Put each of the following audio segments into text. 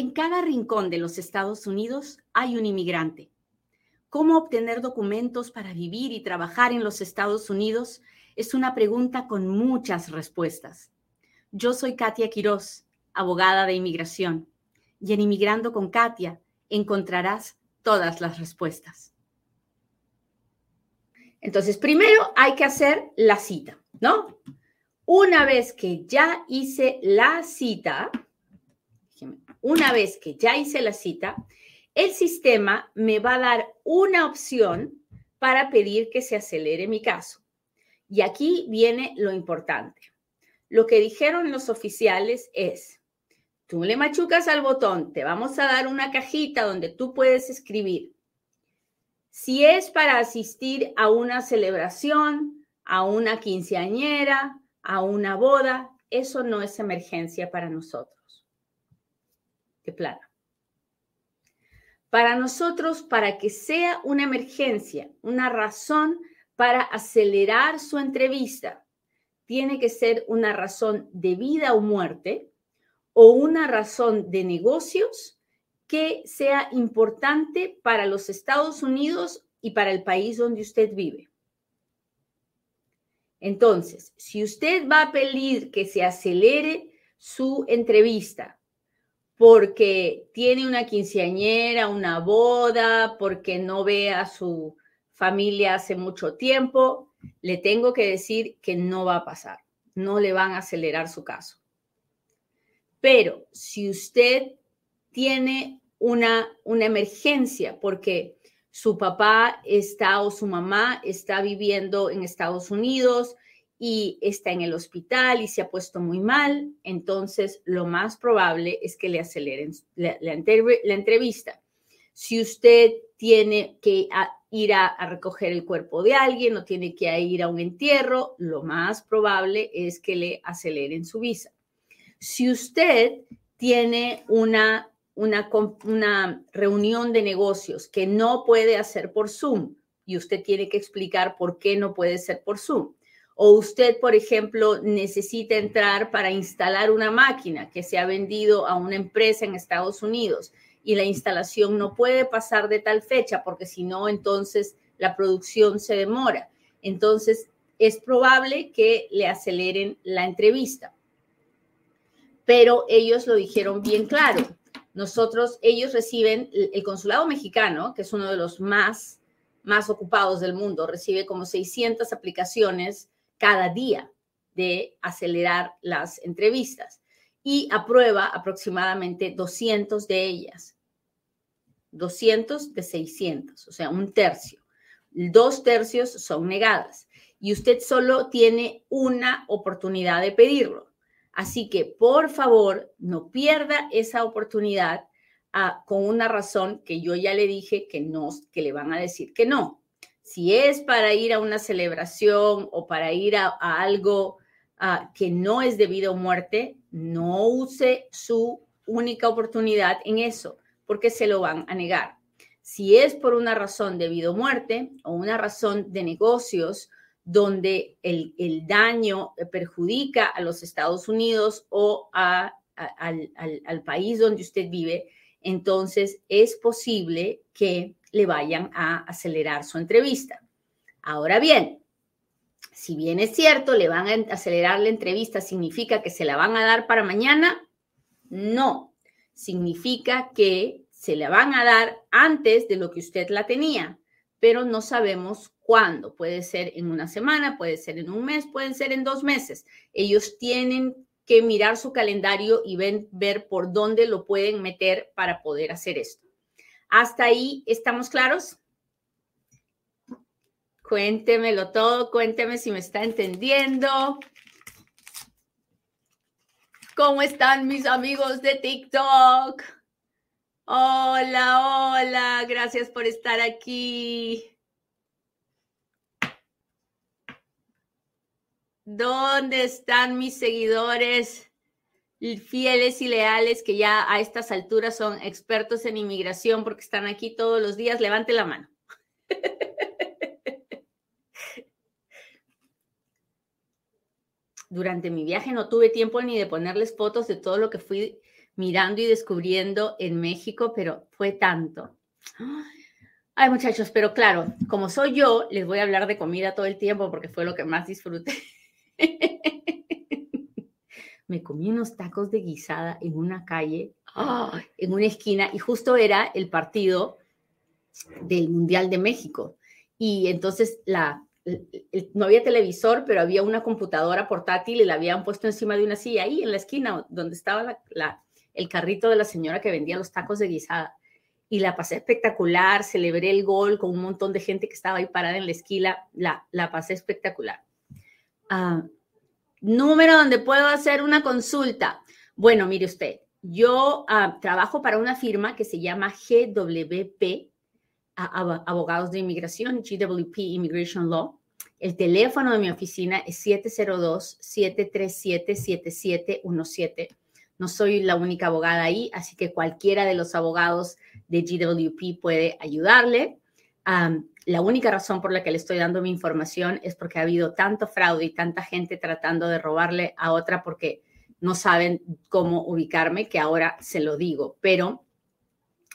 En cada rincón de los Estados Unidos hay un inmigrante. ¿Cómo obtener documentos para vivir y trabajar en los Estados Unidos? Es una pregunta con muchas respuestas. Yo soy Katia Quiroz, abogada de inmigración, y en Inmigrando con Katia encontrarás todas las respuestas. Entonces, primero hay que hacer la cita, ¿no? Una vez que ya hice la cita, una vez que ya hice la cita, el sistema me va a dar una opción para pedir que se acelere mi caso. Y aquí viene lo importante. Lo que dijeron los oficiales es, tú le machucas al botón, te vamos a dar una cajita donde tú puedes escribir si es para asistir a una celebración, a una quinceañera, a una boda, eso no es emergencia para nosotros. De. Para nosotros, para que sea una emergencia, una razón para acelerar su entrevista, tiene que ser una razón de vida o muerte o una razón de negocios que sea importante para los Estados Unidos y para el país donde usted vive. Entonces, si usted va a pedir que se acelere su entrevista porque tiene una quinceañera, una boda, porque no ve a su familia hace mucho tiempo, le tengo que decir que no va a pasar, no le van a acelerar su caso. Pero si usted tiene una, una emergencia porque su papá está o su mamá está viviendo en Estados Unidos y está en el hospital y se ha puesto muy mal, entonces lo más probable es que le aceleren la, entrevista. Si usted tiene que ir a, recoger el cuerpo de alguien o tiene que ir a un entierro, lo más probable es que le aceleren su visa. Si usted tiene una una, una reunión de negocios que no puede hacer por Zoom y usted tiene que explicar por qué no puede ser por Zoom. O usted, por ejemplo, necesita entrar para instalar una máquina que se ha vendido a una empresa en Estados Unidos y la instalación no puede pasar de tal fecha porque si no, entonces la producción se demora. Entonces, es probable que le aceleren la entrevista. Pero ellos lo dijeron bien claro nosotros, ellos reciben, el consulado mexicano, que es uno de los más, más ocupados del mundo, recibe como 600 aplicaciones cada día de acelerar las entrevistas y aprueba aproximadamente 200 de ellas. 200 de 600, o sea, un tercio. Dos tercios son negadas y usted solo tiene una oportunidad de pedirlo. Así que, por favor, no pierda esa oportunidad ah, con una razón que yo ya le dije que no, que le van a decir que no. Si es para ir a una celebración o para ir a, algo ah, que no es debido a muerte, no use su única oportunidad en eso, porque se lo van a negar. Si es por una razón debido a muerte o una razón de negocios donde el, daño perjudica a los Estados Unidos o al, al país donde usted vive, entonces es posible que le vayan a acelerar su entrevista. Ahora bien, si bien es cierto, le van a acelerar la entrevista, ¿significa que se la van a dar para mañana? No, significa que se la van a dar antes de lo que usted la tenía, pero no sabemos cuándo. Puede ser en una semana, puede ser en un mes, pueden ser en dos meses. Ellos tienen que mirar su calendario y ver por dónde lo pueden meter para poder hacer esto. ¿Hasta ahí estamos claros? Cuéntemelo todo, cuénteme si me está entendiendo. ¿Cómo están mis amigos de TikTok? Hola, hola, gracias por estar aquí. ¿Dónde están mis seguidores fieles y leales que ya a estas alturas son expertos en inmigración porque están aquí todos los días? Levante la mano. Durante mi viaje no tuve tiempo ni de ponerles fotos de todo lo que fui mirando y descubriendo en México, pero fue tanto. Ay, muchachos, pero claro, como soy yo, les voy a hablar de comida todo el tiempo porque fue lo que más disfruté. Me comí unos tacos de guisada en una calle, en una esquina, y justo era el partido del Mundial de México. Y entonces la, no había televisor, pero había una computadora portátil y la habían puesto encima de una silla ahí en la esquina donde estaba la, el carrito de la señora que vendía los tacos de guisada y la pasé espectacular, celebré el gol con un montón de gente que estaba ahí parada en la esquina, la, la pasé espectacular. Ah, número donde puedo hacer una consulta. Bueno, mire usted, yo ah, trabajo para una firma que se llama GWP, Abogados de Inmigración, GWP Immigration Law. El teléfono de mi oficina es 702-737-7717. No soy la única abogada ahí, así que cualquiera de los abogados de GWP puede ayudarle. La única razón por la que le estoy dando mi información es porque ha habido tanto fraude y tanta gente tratando de robarle a otra porque no saben cómo ubicarme, que ahora se lo digo, pero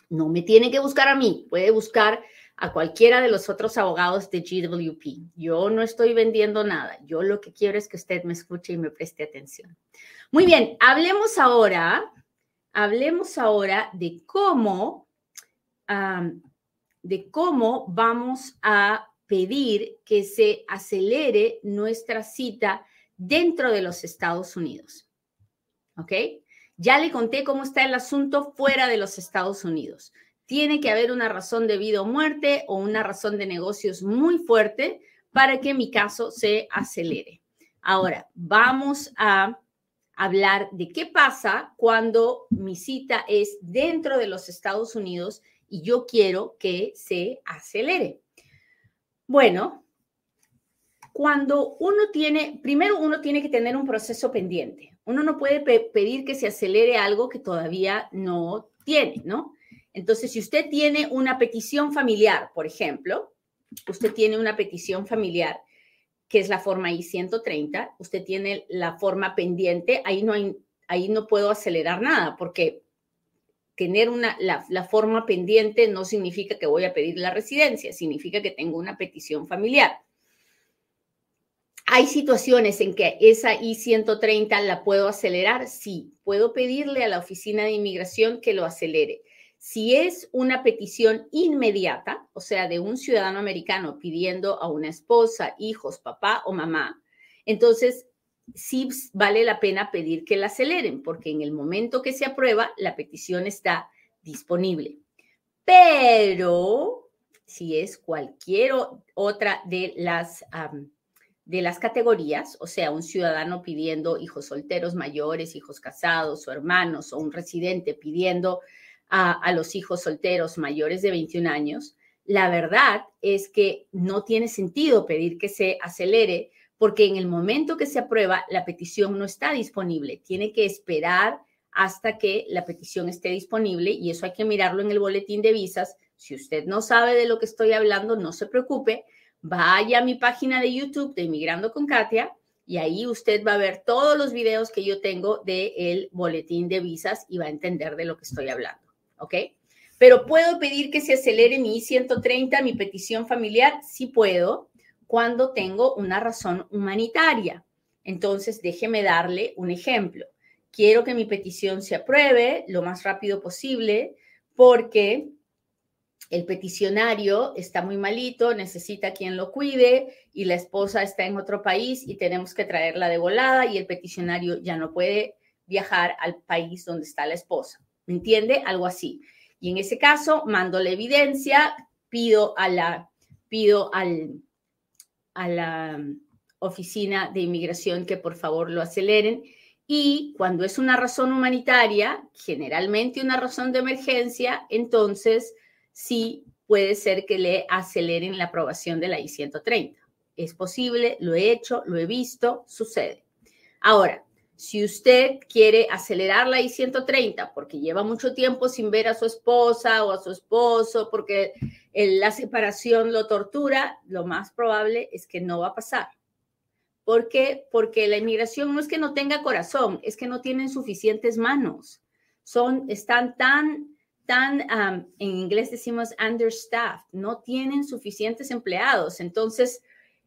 no me tiene que buscar a mí, puede buscar a cualquiera de los otros abogados de GWP. Yo no estoy vendiendo nada, yo lo que quiero es que usted me escuche y me preste atención. Muy bien, hablemos ahora, hablemos ahora de cómo, de cómo vamos a pedir que se acelere nuestra cita dentro de los Estados Unidos. ¿Ok? Ya le conté cómo está el asunto fuera de los Estados Unidos tiene que haber una razón de vida o muerte o una razón de negocios muy fuerte para que mi caso se acelere. Ahora, vamos a hablar de qué pasa cuando mi cita es dentro de los Estados Unidos y yo quiero que se acelere. Bueno, cuando uno tiene, primero uno tiene que tener un proceso pendiente. Uno no puede pedir que se acelere algo que todavía no tiene, ¿no? Entonces, si usted tiene una petición familiar, por ejemplo, usted tiene una petición familiar que es la forma I-130, usted tiene la forma pendiente, ahí no, hay, ahí no puedo acelerar nada porque tener una, la, la, forma pendiente no significa que voy a pedir la residencia, significa que tengo una petición familiar. ¿Hay situaciones en que esa I-130 la puedo acelerar? Sí, puedo pedirle a la oficina de inmigración que lo acelere. Si es una petición inmediata, o sea, de un ciudadano americano pidiendo a una esposa, hijos, papá o mamá, entonces sí vale la pena pedir que la aceleren, porque en el momento que se aprueba, la petición está disponible. Pero si es cualquier otra de las, de las categorías, o sea, un ciudadano pidiendo hijos solteros mayores, hijos casados o hermanos, o un residente pidiendo a, los hijos solteros mayores de 21 años, la verdad es que no tiene sentido pedir que se acelere porque en el momento que se aprueba, la petición no está disponible. Tiene que esperar hasta que la petición esté disponible y eso hay que mirarlo en el boletín de visas. Si usted no sabe de lo que estoy hablando, no se preocupe. Vaya a mi página de YouTube de Inmigrando con Katia y ahí usted va a ver todos los videos que yo tengo del boletín de visas y va a entender de lo que estoy hablando. ¿ok? Pero puedo pedir que se acelere mi I-130, mi petición familiar, sí puedo, cuando tengo una razón humanitaria. Entonces, déjeme darle un ejemplo. Quiero que mi petición se apruebe lo más rápido posible porque el peticionario está muy malito, necesita quien lo cuide y la esposa está en otro país y tenemos que traerla de volada y el peticionario ya no puede viajar al país donde está la esposa. ¿Me entiende? Algo así. Y en ese caso, mando la evidencia, pido a la, pido al, a la oficina de inmigración que por favor lo aceleren. Y cuando es una razón humanitaria, generalmente una razón de emergencia, entonces sí puede ser que le aceleren la aprobación de la I-130. Es posible, lo he hecho, lo he visto, sucede. Ahora, si usted quiere acelerar la I-130 porque lleva mucho tiempo sin ver a su esposa o a su esposo, porque la separación lo tortura, lo más probable es que no va a pasar. ¿Por qué? Porque la inmigración no es que no tenga corazón, es que no tienen suficientes manos. son, están tan, tan, en inglés decimos understaffed, no tienen suficientes empleados. Entonces,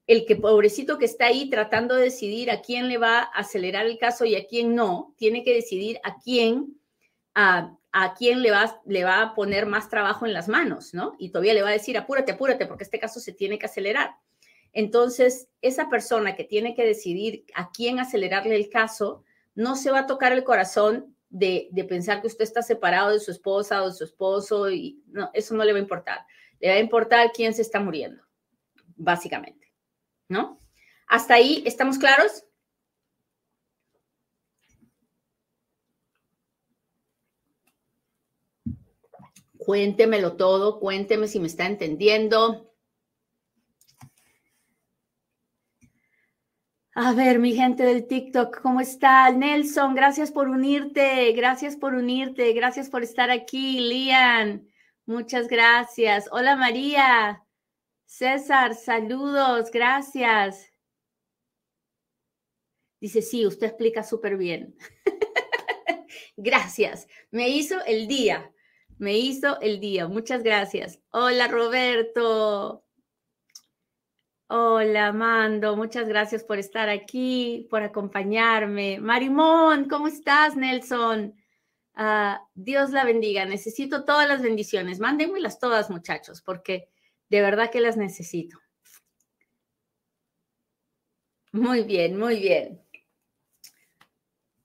el que pobrecito que está ahí tratando de decidir a quién le va a acelerar el caso y a quién no, tiene que decidir a quién, a, a quién le va, a poner más trabajo en las manos, ¿no? Y todavía le va a decir, apúrate, apúrate, porque este caso se tiene que acelerar. Entonces, esa persona que tiene que decidir a quién acelerarle el caso, no se va a tocar el corazón de, pensar que usted está separado de su esposa o de su esposo y no, eso no le va a importar. Le va a importar quién se está muriendo, básicamente, ¿no? ¿Hasta ahí estamos claros? Cuéntemelo todo, cuénteme si me está entendiendo. A ver, mi gente del TikTok, ¿cómo está? Nelson, gracias por unirte, gracias por unirte, gracias por estar aquí. Lian, muchas gracias. Hola María, César, saludos, gracias. Dice, sí, usted explica súper bien. gracias, me hizo el día, me hizo el día, muchas gracias. Hola Roberto, Hola, Mando, muchas gracias por estar aquí, por acompañarme. Marimón, ¿cómo estás, Nelson? Ah, Dios la bendiga. Necesito todas las bendiciones. Mándenmelas todas, muchachos, porque de verdad que las necesito. Muy bien, muy bien.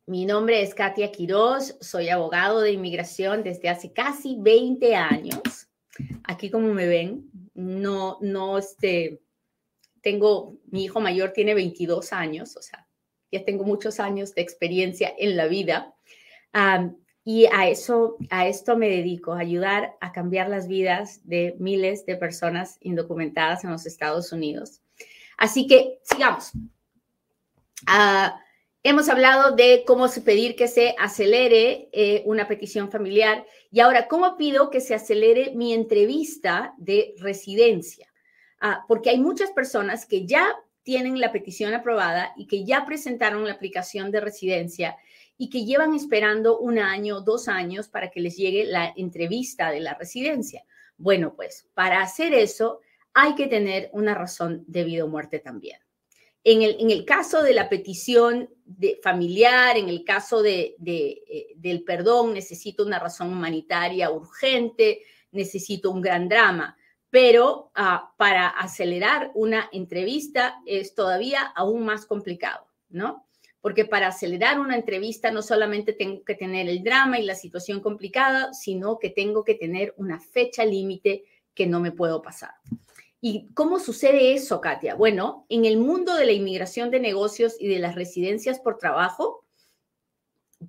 Mi nombre es Katia Quiroz, soy abogado de inmigración desde hace casi 20 años. Aquí como me ven, no, no, este, tengo, mi hijo mayor tiene 22 años, o sea, ya tengo muchos años de experiencia en la vida. y a eso, a esto me dedico, a ayudar a cambiar las vidas de miles de personas indocumentadas en los Estados Unidos. Así que sigamos. Ah, hemos hablado de cómo pedir que se acelere eh, una petición familiar y ahora cómo pido que se acelere mi entrevista de residencia. Ah, porque hay muchas personas que ya tienen la petición aprobada y que ya presentaron la aplicación de residencia y que llevan esperando un año, dos años para que les llegue la entrevista de la residencia. Bueno, pues para hacer eso hay que tener una razón de vida o muerte también. En el, caso de la petición de familiar, en el caso de, eh, del perdón, necesito una razón humanitaria urgente, necesito un gran drama pero ah, para acelerar una entrevista es todavía aún más complicado, ¿no? Porque para acelerar una entrevista no solamente tengo que tener el drama y la situación complicada, sino que tengo que tener una fecha límite que no me puedo pasar. ¿Y cómo sucede eso, Katia? Bueno, en el mundo de la inmigración de negocios y de las residencias por trabajo,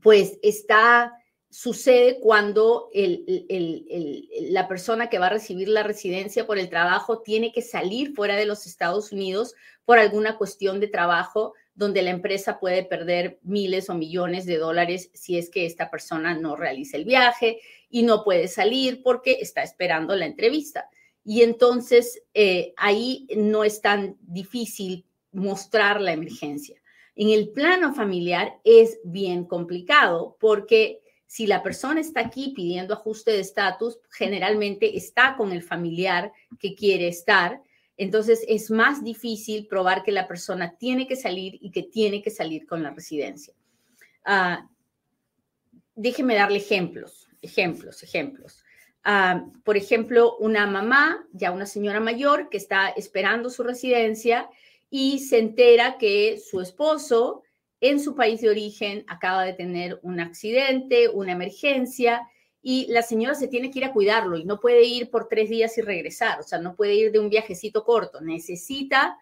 pues está sucede cuando la persona que va a recibir la residencia por el trabajo tiene que salir fuera de los Estados Unidos por alguna cuestión de trabajo donde la empresa puede perder miles o millones de dólares si es que esta persona no realiza el viaje y no puede salir porque está esperando la entrevista. Y entonces eh, ahí no es tan difícil mostrar la emergencia. En el plano familiar es bien complicado porque si la persona está aquí pidiendo ajuste de estatus, generalmente está con el familiar que quiere estar. Entonces es más difícil probar que la persona tiene que salir y que tiene que salir con la residencia. Ah, déjeme darle ejemplos, ejemplos, ejemplos. Ah, por ejemplo, una mamá, ya una señora mayor que está esperando su residencia y se entera que su esposo en su país de origen acaba de tener un accidente, una emergencia, y la señora se tiene que ir a cuidarlo y no puede ir por tres días y regresar, o sea, no puede ir de un viajecito corto, necesita,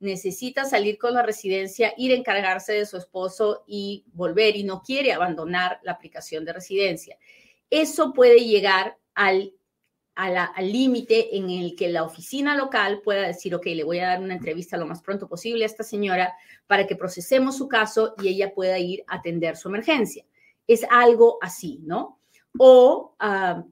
necesita salir con la residencia, ir a encargarse de su esposo y volver y no quiere abandonar la aplicación de residencia. Eso puede llegar al límite en el que la oficina local pueda decir, ok, le voy a dar una entrevista lo más pronto posible a esta señora para que procesemos su caso y ella pueda ir a atender su emergencia. Es algo así, ¿no? O ah,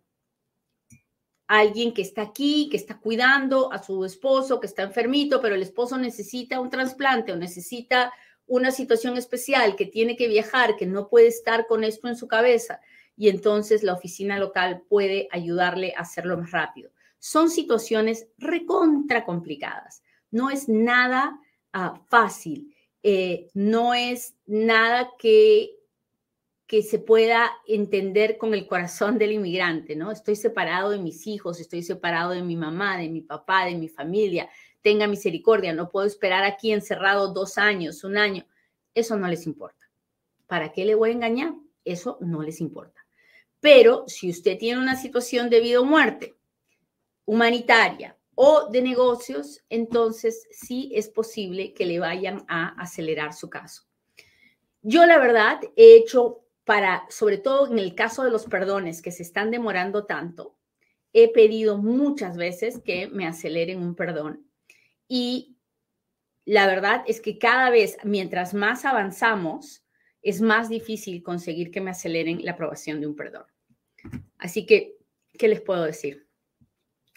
alguien que está aquí, que está cuidando a su esposo, que está enfermito, pero el esposo necesita un trasplante o necesita una situación especial, que tiene que viajar, que no puede estar con esto en su cabeza y entonces la oficina local puede ayudarle a hacerlo más rápido. Son situaciones recontra complicadas. No es nada ah, fácil. Eh, no es nada que, que se pueda entender con el corazón del inmigrante, ¿no? Estoy separado de mis hijos, estoy separado de mi mamá, de mi papá, de mi familia. Tenga misericordia, no puedo esperar aquí encerrado dos años, un año. Eso no les importa. ¿Para qué le voy a engañar? Eso no les importa. Pero si usted tiene una situación de vida o muerte, humanitaria o de negocios, entonces sí es posible que le vayan a acelerar su caso. Yo la verdad he hecho para, sobre todo en el caso de los perdones que se están demorando tanto, he pedido muchas veces que me aceleren un perdón. Y la verdad es que cada vez, mientras más avanzamos, es más difícil conseguir que me aceleren la aprobación de un perdón. Así que, ¿qué les puedo decir?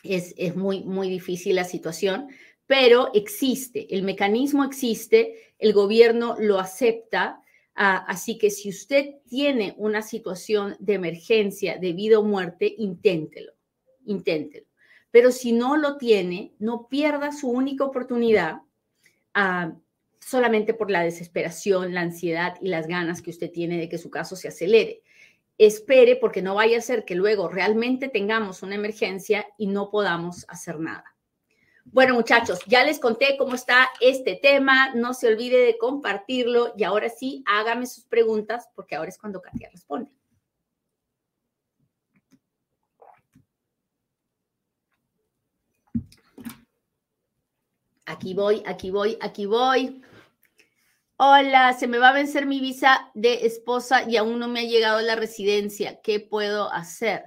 Es, muy, muy difícil la situación, pero existe, el mecanismo existe, el gobierno lo acepta, ah, así que si usted tiene una situación de emergencia de vida o muerte, inténtelo, inténtelo. Pero si no lo tiene, no pierda su única oportunidad ah, solamente por la desesperación, la ansiedad y las ganas que usted tiene de que su caso se acelere espere porque no vaya a ser que luego realmente tengamos una emergencia y no podamos hacer nada. Bueno, muchachos, ya les conté cómo está este tema. No se olvide de compartirlo y ahora sí, hágame sus preguntas porque ahora es cuando Katia responde. Aquí voy, aquí voy, aquí voy. Hola, se me va a vencer mi visa de esposa y aún no me ha llegado la residencia. ¿Qué puedo hacer?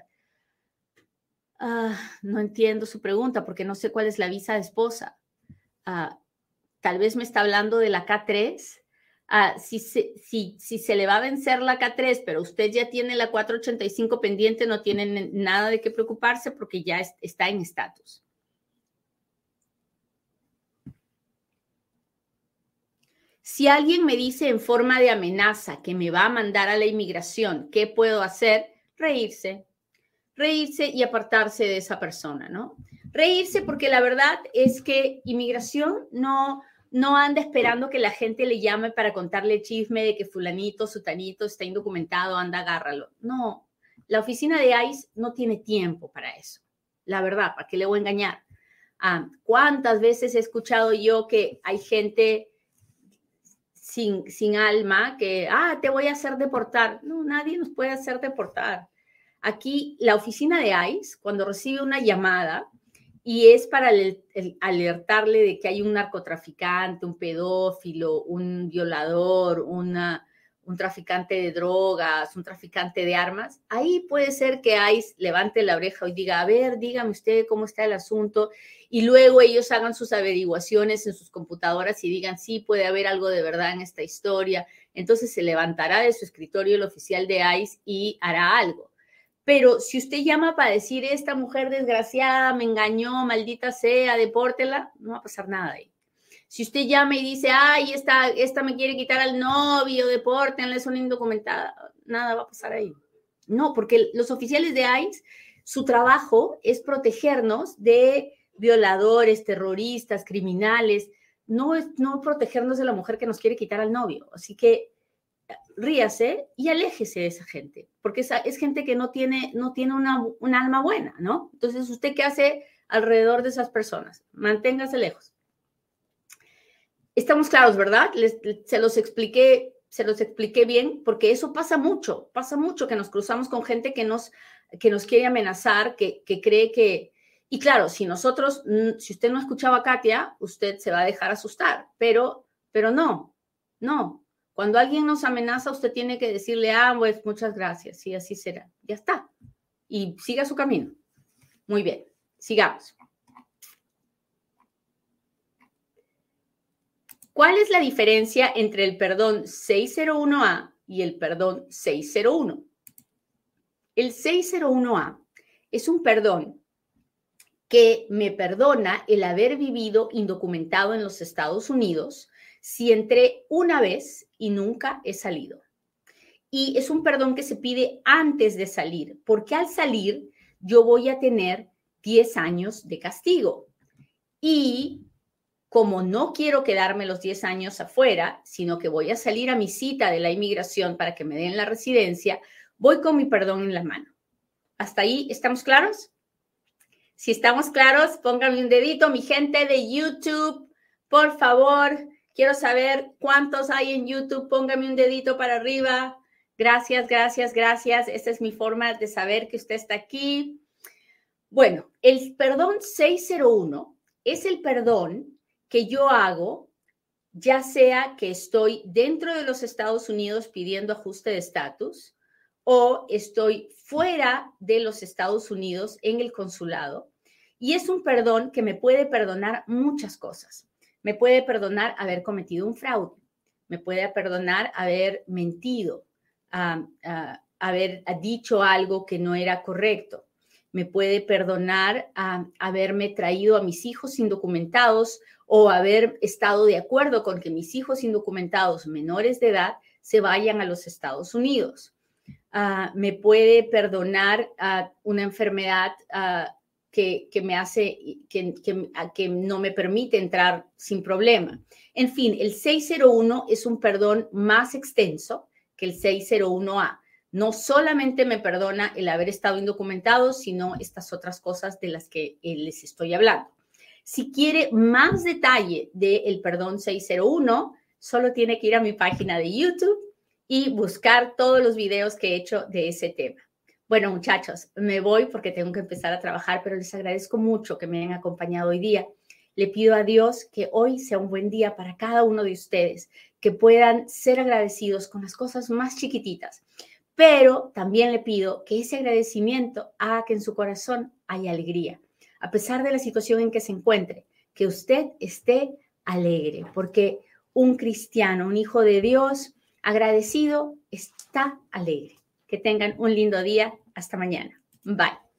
Ah, no entiendo su pregunta porque no sé cuál es la visa de esposa. Ah, tal vez me está hablando de la K3. Ah, si, se, si, si, se le va a vencer la K3, pero usted ya tiene la 485 pendiente, no tiene nada de qué preocuparse porque ya está en estatus. Si alguien me dice en forma de amenaza que me va a mandar a la inmigración, ¿qué puedo hacer? Reírse, reírse y apartarse de esa persona, ¿no? Reírse porque la verdad es que inmigración no, no anda esperando que la gente le llame para contarle chisme de que fulanito, sutanito está indocumentado, anda, agárralo. No, la oficina de ICE no tiene tiempo para eso. La verdad, ¿para qué le voy a engañar? Ah, ¿Cuántas veces he escuchado yo que hay gente sin, alma que, ah, te voy a hacer deportar. No, nadie nos puede hacer deportar. Aquí la oficina de ICE, cuando recibe una llamada y es para alertarle de que hay un narcotraficante, un pedófilo, un violador, una, un traficante de drogas, un traficante de armas, ahí puede ser que ICE levante la oreja y diga, a ver, dígame usted cómo está el asunto y luego ellos hagan sus averiguaciones en sus computadoras y digan, sí, puede haber algo de verdad en esta historia. Entonces se levantará de su escritorio el oficial de ICE y hará algo. Pero si usted llama para decir, esta mujer desgraciada me engañó, maldita sea, depórtela, no va a pasar nada ahí. Si usted llama y dice, ay, esta, esta me quiere quitar al novio, depórtenla, es una indocumentada, nada va a pasar ahí. No, porque los oficiales de ICE, su trabajo es protegernos de violadores, terroristas, criminales, no es no protegernos de la mujer que nos quiere quitar al novio. Así que ríase y aléjese de esa gente, porque esa, es gente que no tiene, no tiene una, un alma buena, ¿no? Entonces, ¿usted qué hace alrededor de esas personas? Manténgase lejos. Estamos claros, ¿verdad? se los expliqué, se los expliqué bien, porque eso pasa mucho, pasa mucho que nos cruzamos con gente que nos, que nos quiere amenazar, que, que cree que, y claro, si nosotros, mm, si usted no escuchaba a Katia, usted se va a dejar asustar, pero, pero no, no. Cuando alguien nos amenaza, usted tiene que decirle, ah, pues muchas gracias, y así será. Ya está. Y siga su camino. Muy bien, sigamos. ¿Cuál es la diferencia entre el perdón 601A y el perdón 601? El 601A es un perdón que me perdona el haber vivido indocumentado en los Estados Unidos si entré una vez y nunca he salido. y es un perdón que se pide antes de salir, porque al salir yo voy a tener 10 años de castigo. Y como no quiero quedarme los 10 años afuera, sino que voy a salir a mi cita de la inmigración para que me den la residencia, voy con mi perdón en la mano. ¿Hasta ahí estamos claros? Si estamos claros, pónganme un dedito, mi gente de YouTube, por favor. Quiero saber cuántos hay en YouTube. Póngame un dedito para arriba. Gracias, gracias, gracias. Esta es mi forma de saber que usted está aquí. Bueno, el perdón 601 es el perdón que yo hago, ya sea que estoy dentro de los Estados Unidos pidiendo ajuste de estatus o estoy fuera de los Estados Unidos en el consulado. Y es un perdón que me puede perdonar muchas cosas. Me puede perdonar haber cometido un fraude, me puede perdonar haber mentido, haber dicho algo que no era correcto, me puede perdonar haberme traído a mis hijos indocumentados o haber estado de acuerdo con que mis hijos indocumentados menores de edad se vayan a los Estados Unidos. Ah, me puede perdonar una enfermedad ah, que, me hace, que, que, no me permite entrar sin problema. En fin, el 601 es un perdón más extenso que el 601A. No solamente me perdona el haber estado indocumentado, sino estas otras cosas de las que eh, les estoy hablando. Si quiere más detalle del perdón 601, solo tiene que ir a mi página de YouTube y buscar todos los videos que he hecho de ese tema. Bueno, muchachos, me voy porque tengo que empezar a trabajar, pero les agradezco mucho que me hayan acompañado hoy día. Le pido a Dios que hoy sea un buen día para cada uno de ustedes, que puedan ser agradecidos con las cosas más chiquititas. Pero también le pido que ese agradecimiento haga que en su corazón haya alegría, a pesar de la situación en que se encuentre, que usted esté alegre, porque un cristiano, un hijo de Dios agradecido, está alegre. Que tengan un lindo día. Hasta mañana. Bye.